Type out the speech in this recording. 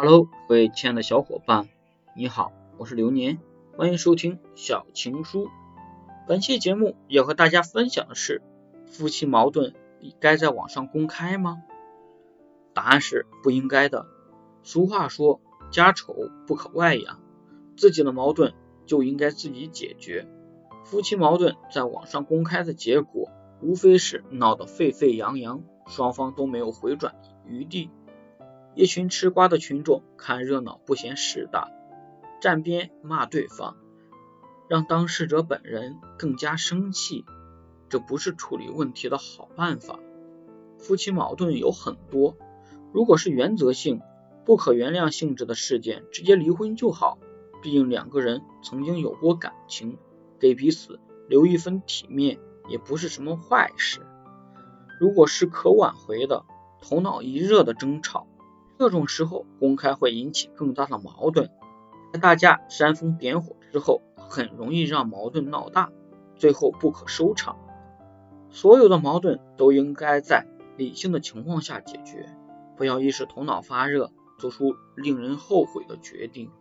Hello，各位亲爱的小伙伴，你好，我是流年，欢迎收听小情书。本期节目要和大家分享的是：夫妻矛盾该在网上公开吗？答案是不应该的。俗话说，家丑不可外扬，自己的矛盾就应该自己解决。夫妻矛盾在网上公开的结果，无非是闹得沸沸扬扬，双方都没有回转余地。一群吃瓜的群众看热闹不嫌事大，站边骂对方，让当事者本人更加生气，这不是处理问题的好办法。夫妻矛盾有很多，如果是原则性、不可原谅性质的事件，直接离婚就好。毕竟两个人曾经有过感情，给彼此留一份体面也不是什么坏事。如果是可挽回的，头脑一热的争吵。这种时候公开会引起更大的矛盾，在大家煽风点火之后，很容易让矛盾闹大，最后不可收场。所有的矛盾都应该在理性的情况下解决，不要一时头脑发热，做出令人后悔的决定。